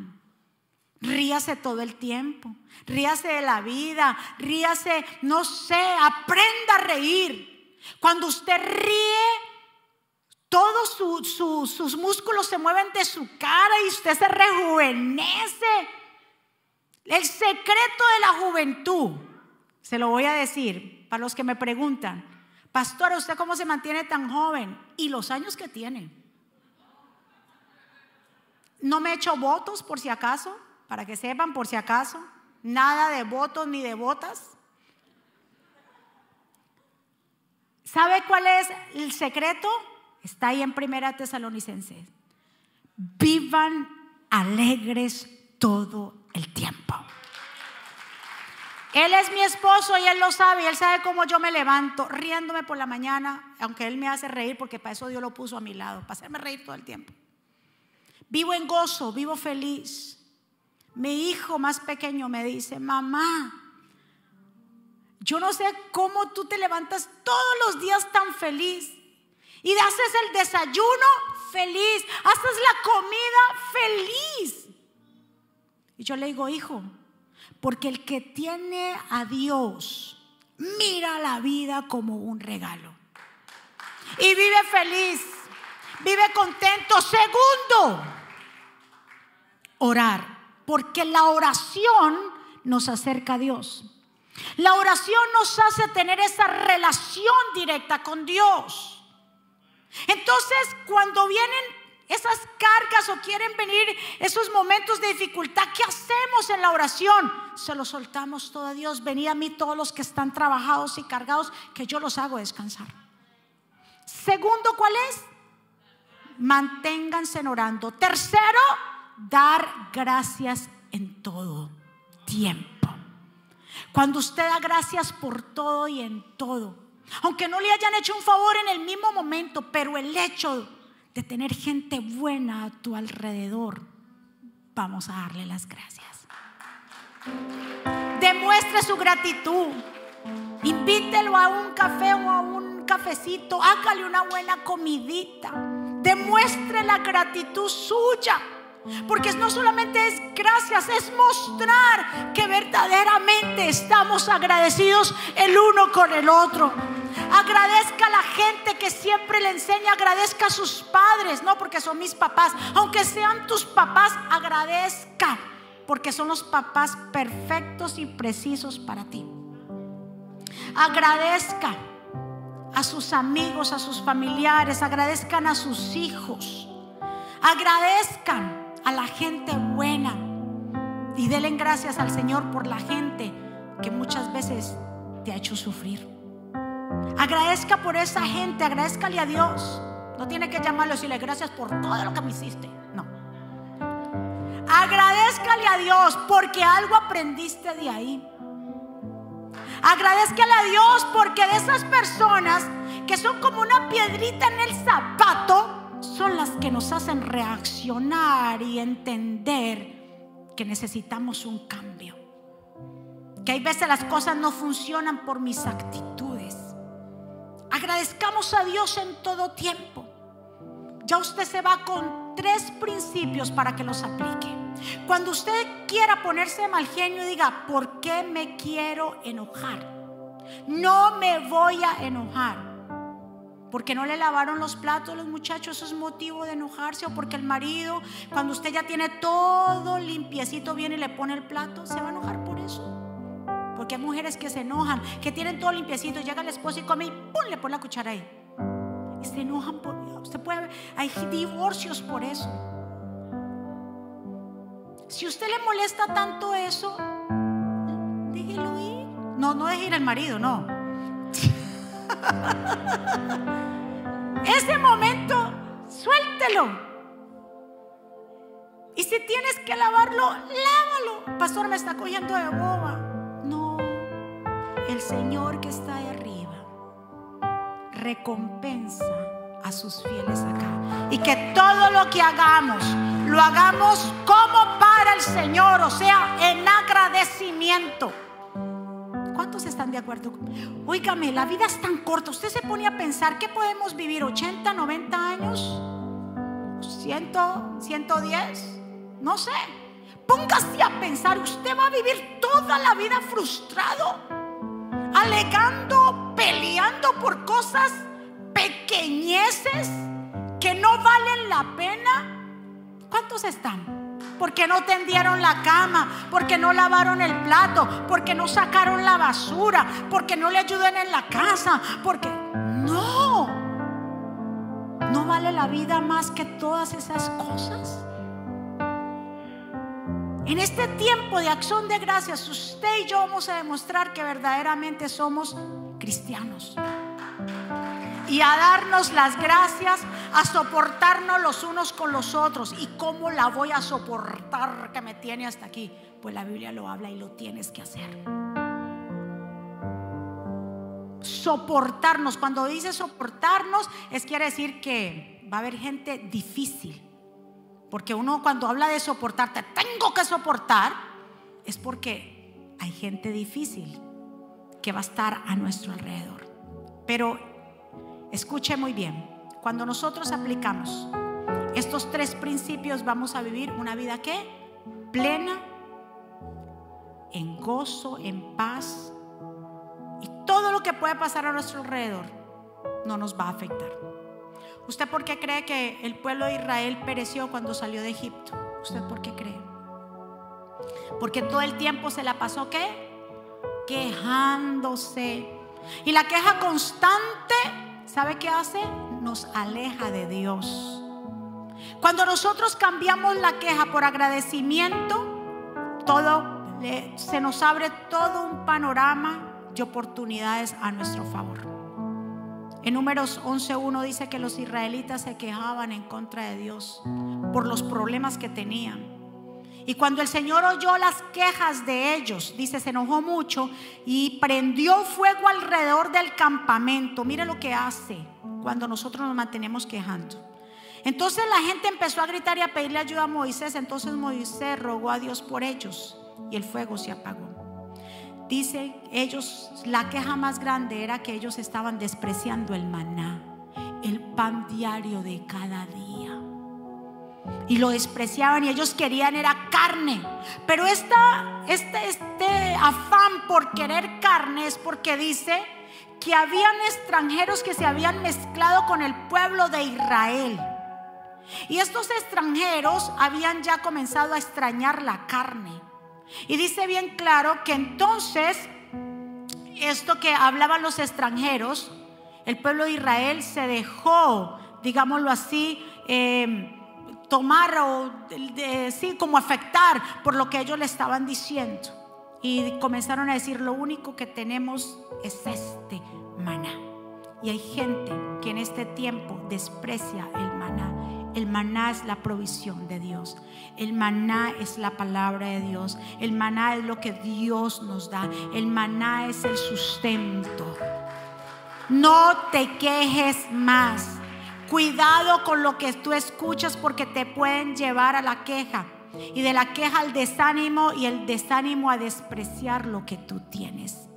Ríase todo el tiempo, ríase de la vida, ríase, no sé, aprenda a reír. Cuando usted ríe, todos sus músculos se mueven de su cara y usted se rejuvenece. El secreto de la juventud, se lo voy a decir para los que me preguntan, pastor, ¿usted cómo se mantiene tan joven? Y los años que tiene. No me he hecho votos por si acaso, para que sepan por si acaso. Nada de votos ni de botas. ¿Sabe cuál es el secreto? Está ahí en Primera Tesalonicenses. Vivan alegres todo el tiempo. Él es mi esposo y él lo sabe, y él sabe cómo yo me levanto, riéndome por la mañana, aunque él me hace reír, porque para eso Dios lo puso a mi lado, para hacerme reír todo el tiempo. Vivo en gozo, vivo feliz. Mi hijo más pequeño me dice, mamá, yo no sé cómo tú te levantas todos los días tan feliz. Y haces el desayuno feliz, haces la comida feliz. Y yo le digo, hijo, porque el que tiene a Dios mira la vida como un regalo. Y vive feliz, vive contento. Segundo, orar, porque la oración nos acerca a Dios. La oración nos hace tener esa relación directa con Dios. Entonces, cuando vienen esas cargas o quieren venir esos momentos de dificultad, ¿qué hacemos en la oración? Se lo soltamos todo a Dios. Venid a mí todos los que están trabajados y cargados, que yo los hago descansar. Segundo, ¿cuál es? Manténganse orando. Tercero, dar gracias en todo tiempo. Cuando usted da gracias por todo y en todo. Aunque no le hayan hecho un favor en el mismo momento, pero el hecho de tener gente buena a tu alrededor, vamos a darle las gracias. Demuestre su gratitud. Invítelo a un café o a un cafecito. Hágale una buena comidita. Demuestre la gratitud suya. Porque no solamente es gracias, es mostrar que verdaderamente estamos agradecidos el uno con el otro. Agradezca a la gente que siempre le enseña, agradezca a sus padres, no porque son mis papás, aunque sean tus papás, agradezca, porque son los papás perfectos y precisos para ti. Agradezca a sus amigos, a sus familiares, agradezcan a sus hijos, agradezcan a la gente buena. Y denle gracias al Señor por la gente que muchas veces te ha hecho sufrir. Agradezca por esa gente, agradezcale a Dios. No tiene que llamarlo y decirle gracias por todo lo que me hiciste. No. Agradezcale a Dios porque algo aprendiste de ahí. Agradezcale a Dios porque de esas personas que son como una piedrita en el zapato, son las que nos hacen reaccionar y entender que necesitamos un cambio. Que hay veces las cosas no funcionan por mis actitudes. Agradezcamos a Dios en todo tiempo. Ya usted se va con tres principios para que los aplique. Cuando usted quiera ponerse mal genio, diga, ¿por qué me quiero enojar? No me voy a enojar. Porque no le lavaron los platos a los muchachos, eso es motivo de enojarse. O porque el marido, cuando usted ya tiene todo limpiecito, viene y le pone el plato, se va a enojar por eso. Porque hay mujeres que se enojan, que tienen todo limpiecito, llega el esposo y come y ¡pum! le pone la cuchara ahí. Y se enojan por Usted puede hay divorcios por eso. Si usted le molesta tanto eso, déjelo ir. No, no deje ir al marido, no. (laughs) Ese momento, suéltelo. Y si tienes que lavarlo, lávalo. Pastor, me está cogiendo de boba. El Señor que está arriba recompensa a sus fieles acá. Y que todo lo que hagamos, lo hagamos como para el Señor, o sea, en agradecimiento. ¿Cuántos están de acuerdo? Óigame, la vida es tan corta. Usted se pone a pensar que podemos vivir 80, 90 años, 100, 110. No sé. Póngase a pensar, usted va a vivir toda la vida frustrado, alegando, peleando por cosas pequeñeces que no valen la pena. ¿Cuántos están? Porque no tendieron la cama, porque no lavaron el plato, porque no sacaron la basura, porque no le ayudan en la casa, porque no. No vale la vida más que todas esas cosas. En este tiempo de acción de gracias, usted y yo vamos a demostrar que verdaderamente somos cristianos. Y a darnos las gracias, a soportarnos los unos con los otros. ¿Y cómo la voy a soportar que me tiene hasta aquí? Pues la Biblia lo habla y lo tienes que hacer. Soportarnos. Cuando dice soportarnos, es quiere decir que va a haber gente difícil porque uno cuando habla de soportar, te tengo que soportar, es porque hay gente difícil que va a estar a nuestro alrededor. Pero escuche muy bien, cuando nosotros aplicamos estos tres principios vamos a vivir una vida que plena, en gozo, en paz. Y todo lo que puede pasar a nuestro alrededor no nos va a afectar. ¿Usted por qué cree que el pueblo de Israel pereció cuando salió de Egipto? ¿Usted por qué cree? Porque todo el tiempo se la pasó qué? Quejándose. Y la queja constante, ¿sabe qué hace? Nos aleja de Dios. Cuando nosotros cambiamos la queja por agradecimiento, todo se nos abre todo un panorama de oportunidades a nuestro favor. En números 11.1 dice que los israelitas se quejaban en contra de Dios por los problemas que tenían. Y cuando el Señor oyó las quejas de ellos, dice, se enojó mucho y prendió fuego alrededor del campamento. Mire lo que hace cuando nosotros nos mantenemos quejando. Entonces la gente empezó a gritar y a pedirle ayuda a Moisés. Entonces Moisés rogó a Dios por ellos y el fuego se apagó. Dice, ellos, la queja más grande era que ellos estaban despreciando el maná, el pan diario de cada día. Y lo despreciaban y ellos querían era carne. Pero esta, este, este afán por querer carne es porque dice que habían extranjeros que se habían mezclado con el pueblo de Israel. Y estos extranjeros habían ya comenzado a extrañar la carne. Y dice bien claro que entonces, esto que hablaban los extranjeros, el pueblo de Israel se dejó, digámoslo así, em, tomar o sí, como afectar por lo que ellos le estaban diciendo. Y comenzaron a decir, lo único que tenemos es este maná. Y hay gente que en este tiempo desprecia el maná. El maná es la provisión de Dios. El maná es la palabra de Dios. El maná es lo que Dios nos da. El maná es el sustento. No te quejes más. Cuidado con lo que tú escuchas porque te pueden llevar a la queja. Y de la queja al desánimo y el desánimo a despreciar lo que tú tienes.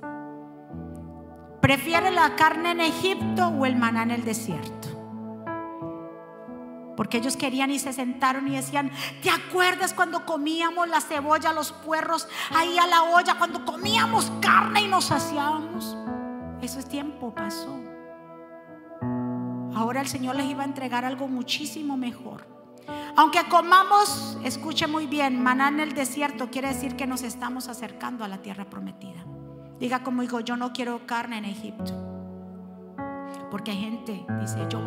¿Prefiere la carne en Egipto o el maná en el desierto? Porque ellos querían y se sentaron y decían, ¿te acuerdas cuando comíamos la cebolla, los puerros ahí a la olla, cuando comíamos carne y nos saciábamos? Eso es tiempo, pasó. Ahora el Señor les iba a entregar algo muchísimo mejor. Aunque comamos, escuche muy bien, maná en el desierto quiere decir que nos estamos acercando a la tierra prometida. Diga como digo, yo no quiero carne en Egipto. Porque hay gente, dice, yo,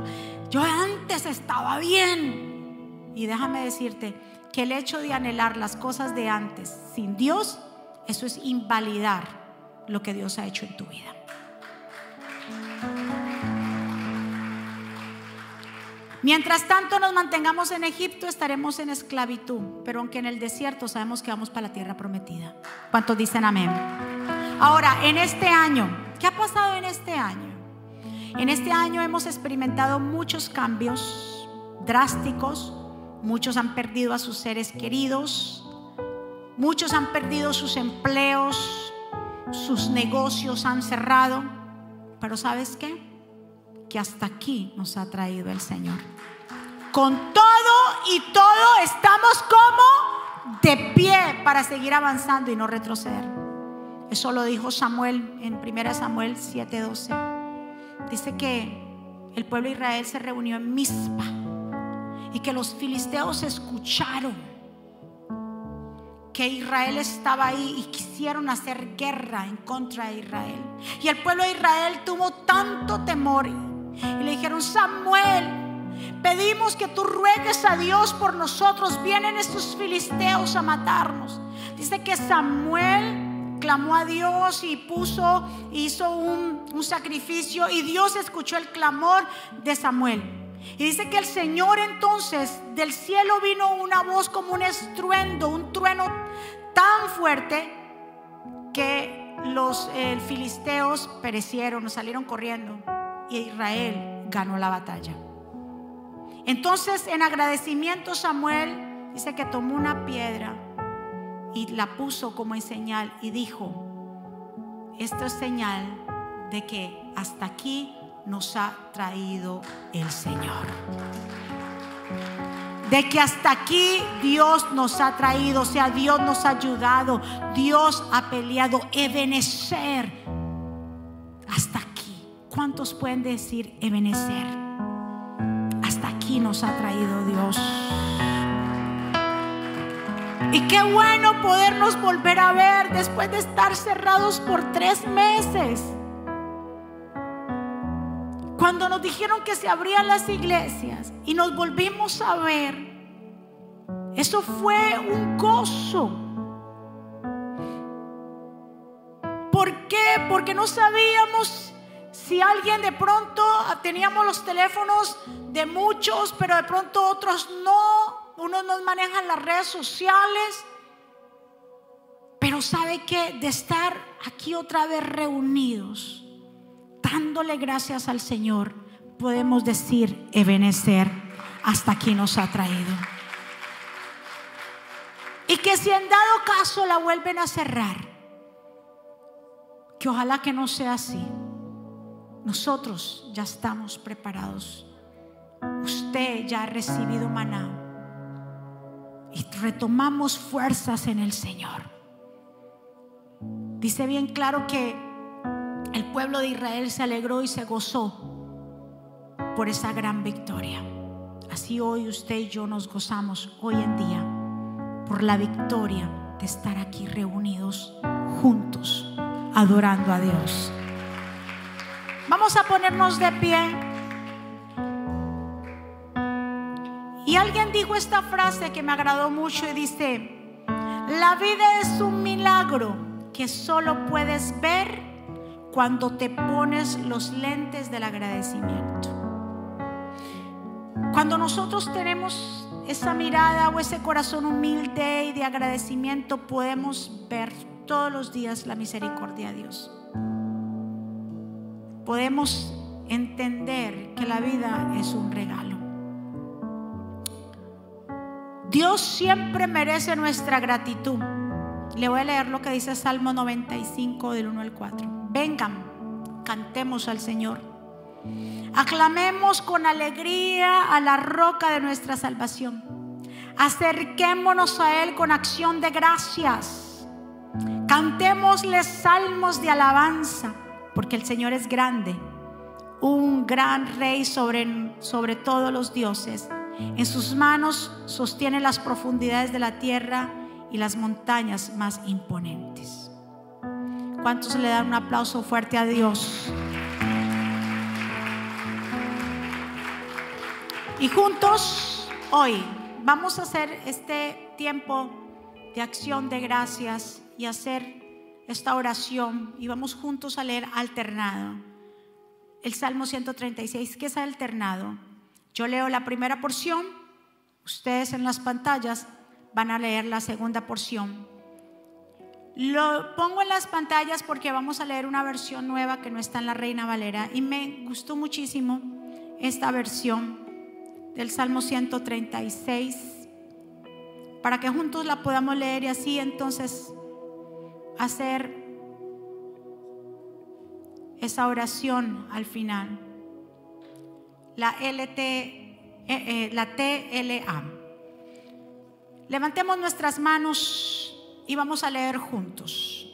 yo antes estaba bien. Y déjame decirte que el hecho de anhelar las cosas de antes sin Dios, eso es invalidar lo que Dios ha hecho en tu vida. Mientras tanto nos mantengamos en Egipto, estaremos en esclavitud, pero aunque en el desierto sabemos que vamos para la tierra prometida. ¿Cuántos dicen amén? Ahora, en este año, ¿qué ha pasado en este año? En este año hemos experimentado muchos cambios drásticos, muchos han perdido a sus seres queridos, muchos han perdido sus empleos, sus negocios han cerrado, pero ¿sabes qué? Que hasta aquí nos ha traído el Señor. Con todo y todo estamos como de pie para seguir avanzando y no retroceder. Eso lo dijo Samuel en 1 Samuel 7:12. Dice que el pueblo de Israel se reunió en Mizpa y que los filisteos escucharon que Israel estaba ahí y quisieron hacer guerra en contra de Israel. Y el pueblo de Israel tuvo tanto temor y le dijeron, Samuel, pedimos que tú ruegues a Dios por nosotros. Vienen estos filisteos a matarnos. Dice que Samuel clamó a Dios y puso, hizo un, un sacrificio y Dios escuchó el clamor de Samuel. Y dice que el Señor entonces del cielo vino una voz como un estruendo, un trueno tan fuerte que los filisteos perecieron, salieron corriendo y Israel ganó la batalla. Entonces en agradecimiento Samuel dice que tomó una piedra y la puso como en señal y dijo, esto es señal de que hasta aquí nos ha traído el Señor. De que hasta aquí Dios nos ha traído, o sea, Dios nos ha ayudado, Dios ha peleado, Ebenecer. Hasta aquí. ¿Cuántos pueden decir Ebenecer? Hasta aquí nos ha traído Dios. Y qué bueno podernos volver a ver después de estar cerrados por tres meses. Cuando nos dijeron que se abrían las iglesias y nos volvimos a ver, eso fue un gozo. ¿Por qué? Porque no sabíamos si alguien de pronto teníamos los teléfonos de muchos, pero de pronto otros no. Unos nos manejan las redes sociales. Pero sabe que de estar aquí otra vez reunidos, dándole gracias al Señor, podemos decir, Ebenecer, hasta aquí nos ha traído. Y que si en dado caso la vuelven a cerrar, que ojalá que no sea así, nosotros ya estamos preparados. Usted ya ha recibido maná y retomamos fuerzas en el Señor. Dice bien claro que el pueblo de Israel se alegró y se gozó por esa gran victoria. Así hoy usted y yo nos gozamos hoy en día por la victoria de estar aquí reunidos juntos, adorando a Dios. Vamos a ponernos de pie. Alguien dijo esta frase que me agradó mucho y dice, la vida es un milagro que solo puedes ver cuando te pones los lentes del agradecimiento. Cuando nosotros tenemos esa mirada o ese corazón humilde y de agradecimiento, podemos ver todos los días la misericordia de Dios. Podemos entender que la vida es un regalo. Dios siempre merece nuestra gratitud. Le voy a leer lo que dice Salmo 95 del 1 al 4. Vengan, cantemos al Señor. Aclamemos con alegría a la roca de nuestra salvación. Acerquémonos a Él con acción de gracias. Cantémosle salmos de alabanza, porque el Señor es grande, un gran rey sobre, sobre todos los dioses. En sus manos sostiene las profundidades de la tierra y las montañas más imponentes. ¿Cuántos le dan un aplauso fuerte a Dios? Y juntos hoy vamos a hacer este tiempo de acción de gracias y hacer esta oración y vamos juntos a leer alternado. El Salmo 136, ¿qué es alternado? Yo leo la primera porción, ustedes en las pantallas van a leer la segunda porción. Lo pongo en las pantallas porque vamos a leer una versión nueva que no está en la Reina Valera y me gustó muchísimo esta versión del Salmo 136 para que juntos la podamos leer y así entonces hacer esa oración al final. La LT, eh, eh, la TLA. Levantemos nuestras manos y vamos a leer juntos.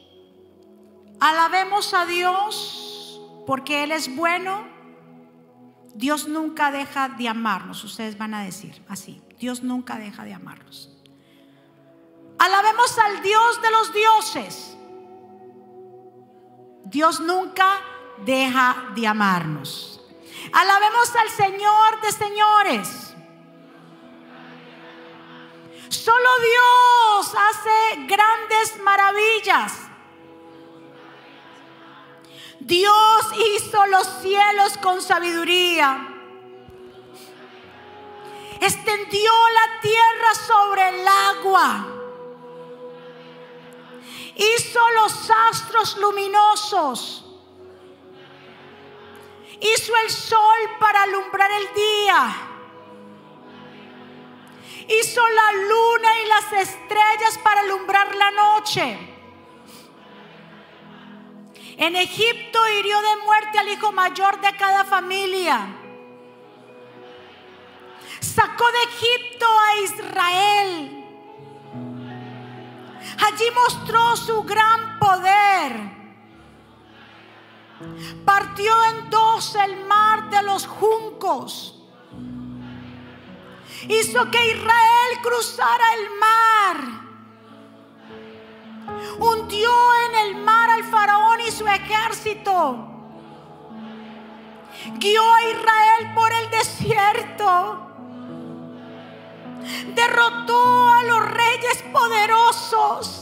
Alabemos a Dios porque Él es bueno. Dios nunca deja de amarnos. Ustedes van a decir así. Dios nunca deja de amarnos. Alabemos al Dios de los dioses. Dios nunca deja de amarnos. Alabemos al Señor de señores. Solo Dios hace grandes maravillas. Dios hizo los cielos con sabiduría. Extendió la tierra sobre el agua. Hizo los astros luminosos. Hizo el sol para alumbrar el día hizo la luna y las estrellas para alumbrar la noche. En Egipto hirió de muerte al hijo mayor de cada familia. Sacó de Egipto a Israel. Allí mostró su gran poder. Partió en dos el mar de los juncos hizo que Israel cruzara el mar. Hundió en el mar al faraón y su ejército. Guió a Israel por el desierto. Derrotó a los reyes poderosos.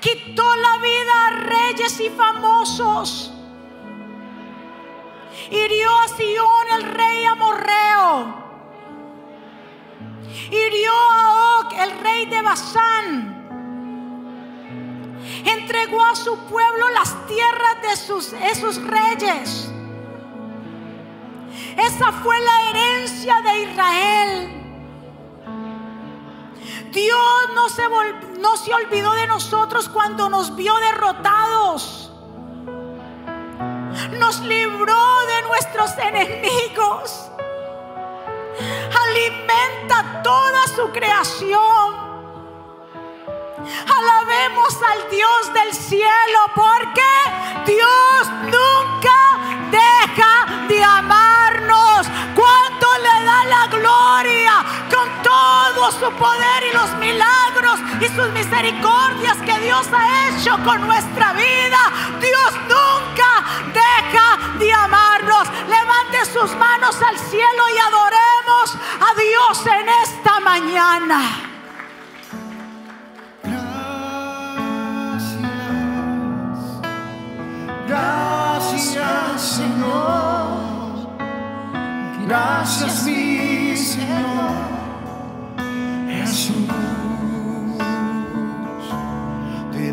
Quitó la vida a reyes y famosos. Hirió a Sion el rey amorreo hirió a Og, el rey de Basán. Entregó a su pueblo las tierras de sus, esos reyes. Esa fue la herencia de Israel. Dios no se, olvidó de nosotros cuando nos vio derrotados. Nos libró de nuestros enemigos alimenta toda su creación. Alabemos al Dios del cielo porque Dios nunca deja de amarnos. Cuánto le da la gloria con todo su poder y los milagros y sus misericordias que Dios ha hecho con nuestra vida. Dios nunca deja de amarnos. Levante sus manos al cielo y adoremos a Dios en esta mañana. Gracias, Señor. Gracias, mi Señor. Jesús.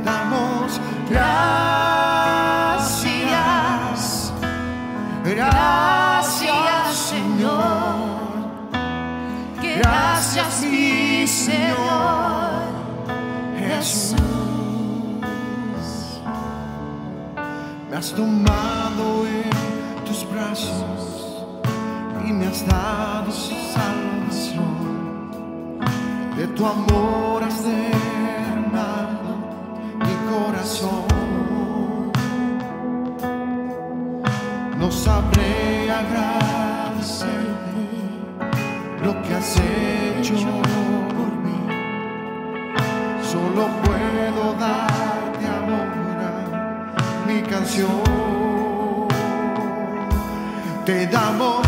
Damos gracias. Gracias, Señor. Gracias, mi Señor. Jesús. Me has tomado en tus brazos y me has dado salvación. De tu amor has derramado corazón. No sabré agradecerte lo que has hecho por mí. Solo puedo darte ahora mi canción. Te damos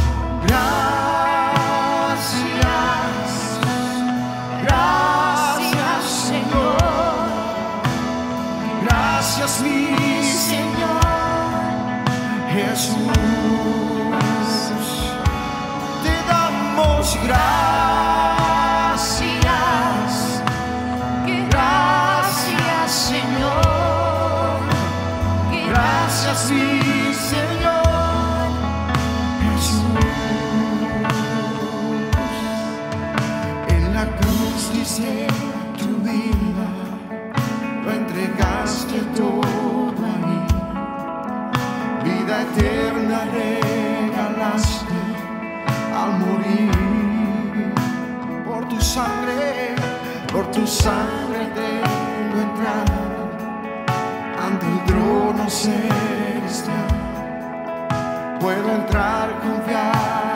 sangre tengo entrada ante el trono celestial. Puedo entrar confiadamente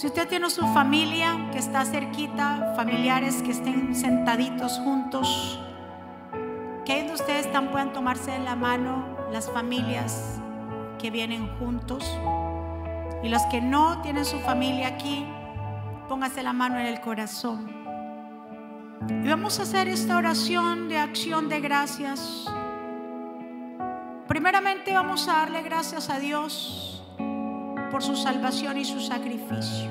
Si usted tiene su familia que está cerquita, familiares que estén sentaditos juntos, que de ustedes están puedan tomarse de la mano las familias que vienen juntos. Y los que no tienen su familia aquí, póngase la mano en el corazón. Y vamos a hacer esta oración de acción de gracias. Primeramente vamos a darle gracias a Dios por su salvación y su sacrificio.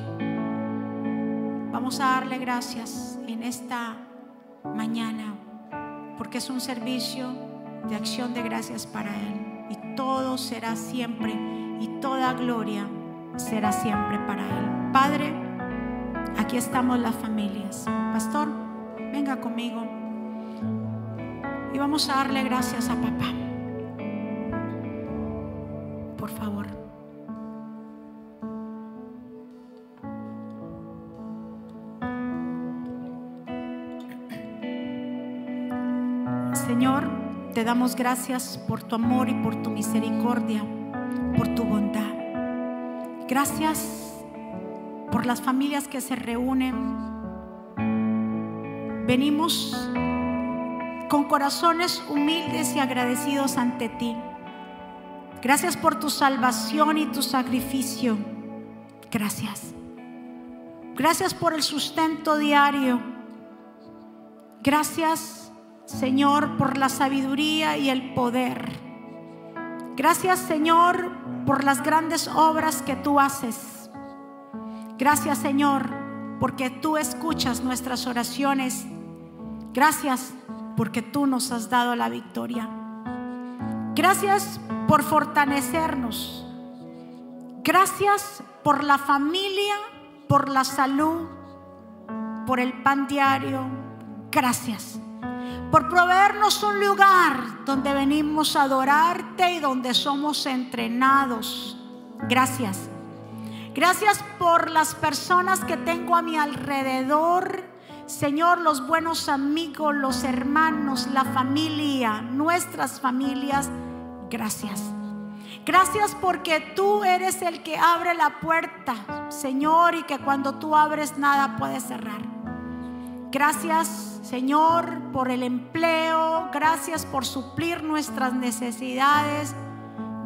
Vamos a darle gracias en esta mañana porque es un servicio de acción de gracias para Él. Y todo será siempre y toda gloria será siempre para Él. Padre, aquí estamos las familias. Pastor, venga conmigo. Y vamos a darle gracias a papá. Por favor. Señor, te damos gracias por tu amor y por tu misericordia, por tu bondad. Gracias por las familias que se reúnen. Venimos con corazones humildes y agradecidos ante ti. Gracias por tu salvación y tu sacrificio. Gracias. Gracias por el sustento diario. Gracias, Señor, por la sabiduría y el poder. Gracias, Señor, por las grandes obras que tú haces. Gracias, Señor, porque tú escuchas nuestras oraciones. Gracias porque tú nos has dado la victoria. Gracias por fortalecernos. Gracias por la familia, por la salud, por el pan diario. Gracias por proveernos un lugar donde venimos a adorarte y donde somos entrenados. Gracias. Gracias por las personas que tengo a mi alrededor. Señor, los buenos amigos, los hermanos, la familia, nuestras familias. Gracias. Gracias porque tú eres el que abre la puerta, Señor, y que cuando tú abres nada puede cerrar. Gracias, Señor, por el empleo. Gracias por suplir nuestras necesidades.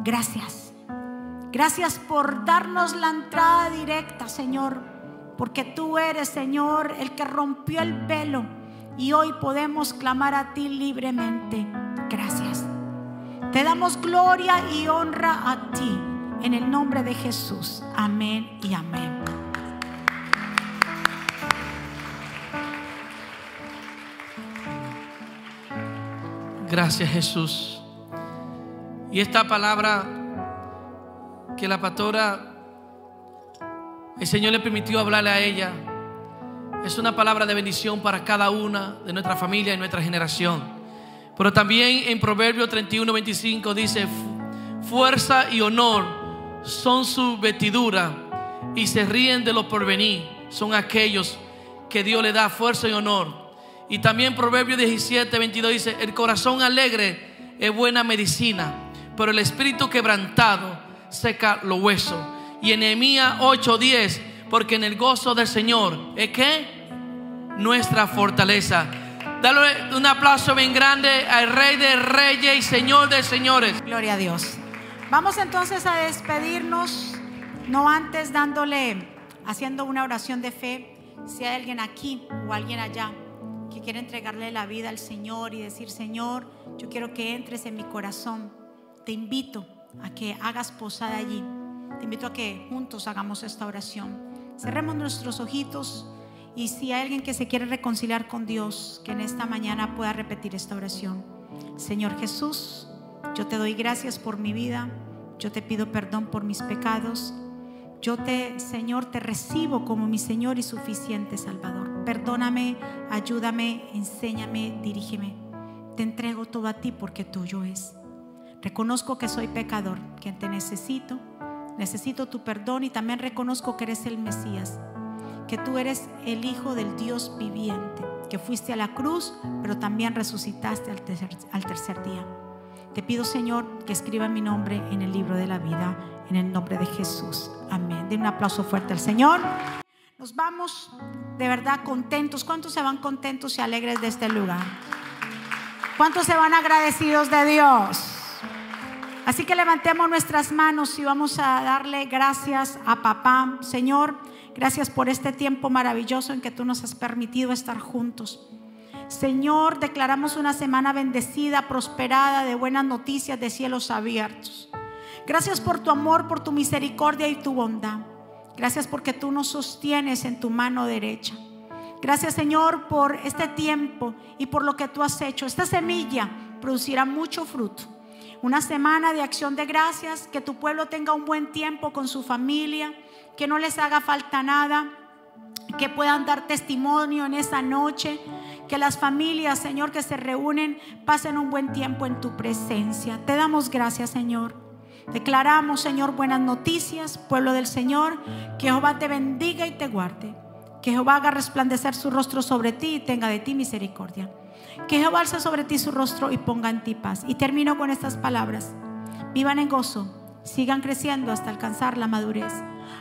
Gracias. Gracias por darnos la entrada directa, Señor. Porque tú eres, Señor, el que rompió el velo. Y hoy podemos clamar a ti libremente. Gracias. Te damos gloria y honra a ti. En el nombre de Jesús. Amén y amén. Gracias Jesús. Y esta palabra que la pastora, el Señor le permitió hablarle a ella, es una palabra de bendición para cada una de nuestra familia y nuestra generación. Pero también en Proverbio 31, 25 dice, fuerza y honor son su vestidura y se ríen de los porvenir. Son aquellos que Dios le da fuerza y honor. Y también Proverbio 17, 22 dice, el corazón alegre es buena medicina, pero el espíritu quebrantado seca los huesos. Y en Nehemías 8, 10, porque en el gozo del Señor es que nuestra fortaleza. Dale un aplauso bien grande al Rey de Reyes y Señor de Señores. Gloria a Dios. Vamos entonces a despedirnos, no antes dándole, haciendo una oración de fe. Si hay alguien aquí o alguien allá que quiere entregarle la vida al Señor y decir, Señor, yo quiero que entres en mi corazón. Te invito a que hagas posada allí. Te invito a que juntos hagamos esta oración. Cerremos nuestros ojitos. Y si hay alguien que se quiere reconciliar con Dios, que en esta mañana pueda repetir esta oración. Señor Jesús, yo te doy gracias por mi vida. Yo te pido perdón por mis pecados. Yo te, Señor, te recibo como mi Señor y suficiente Salvador. Perdóname, ayúdame, enséñame, dirígeme. Te entrego todo a ti porque tuyo es. Reconozco que soy pecador, que te necesito. Necesito tu perdón y también reconozco que eres el Mesías que tú eres el Hijo del Dios viviente, que fuiste a la cruz, pero también resucitaste al tercer, al tercer día. Te pido, Señor, que escriba mi nombre en el libro de la vida, en el nombre de Jesús. Amén. Den un aplauso fuerte al Señor. Nos vamos de verdad contentos. ¿Cuántos se van contentos y alegres de este lugar? ¿Cuántos se van agradecidos de Dios? Así que levantemos nuestras manos y vamos a darle gracias a papá. Señor, Gracias por este tiempo maravilloso en que tú nos has permitido estar juntos. Señor, declaramos una semana bendecida, prosperada, de buenas noticias, de cielos abiertos. Gracias por tu amor, por tu misericordia y tu bondad. Gracias porque tú nos sostienes en tu mano derecha. Gracias Señor por este tiempo y por lo que tú has hecho. Esta semilla producirá mucho fruto. Una semana de acción de gracias, que tu pueblo tenga un buen tiempo con su familia, que no les haga falta nada, que puedan dar testimonio en esa noche, que las familias, Señor, que se reúnen, pasen un buen tiempo en tu presencia. Te damos gracias, Señor. Declaramos, Señor, buenas noticias, pueblo del Señor, que Jehová te bendiga y te guarde. Que Jehová haga resplandecer su rostro sobre ti y tenga de ti misericordia. Que Jehová alce sobre ti su rostro y ponga en ti paz. Y termino con estas palabras. Vivan en gozo, sigan creciendo hasta alcanzar la madurez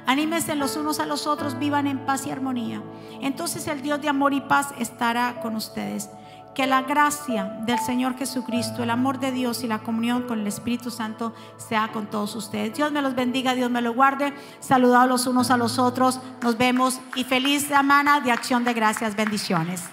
Anímense los unos a los otros, vivan en paz y armonía. Entonces el Dios de amor y paz estará con ustedes. Que la gracia del Señor Jesucristo, el amor de Dios y la comunión con el Espíritu Santo sea con todos ustedes. Dios me los bendiga, Dios me los guarde. Saludados los unos a los otros. Nos vemos y feliz semana de acción de gracias. Bendiciones.